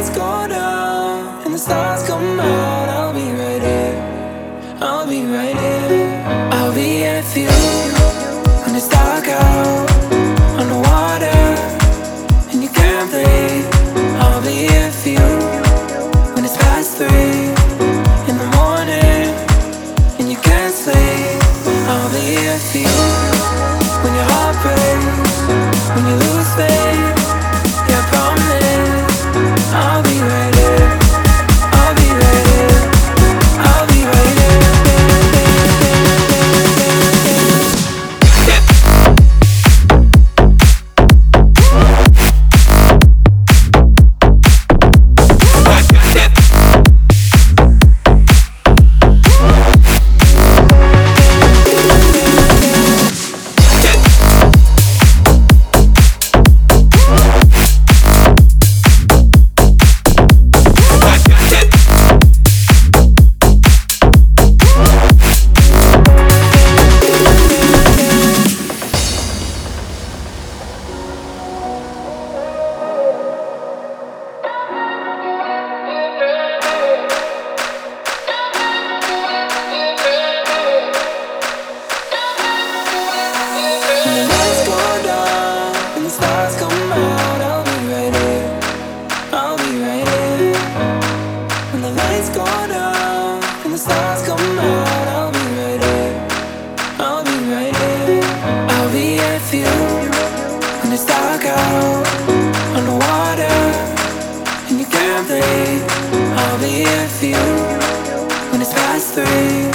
lights go down and the stars come out, I'll be right here. I'll be right here. I'll be here for you when it's dark out. I'll be here for you when your heart breaks, when you lose faith. with you when it's dark out on the water and you can't breathe. I'll be here for you when it's past three.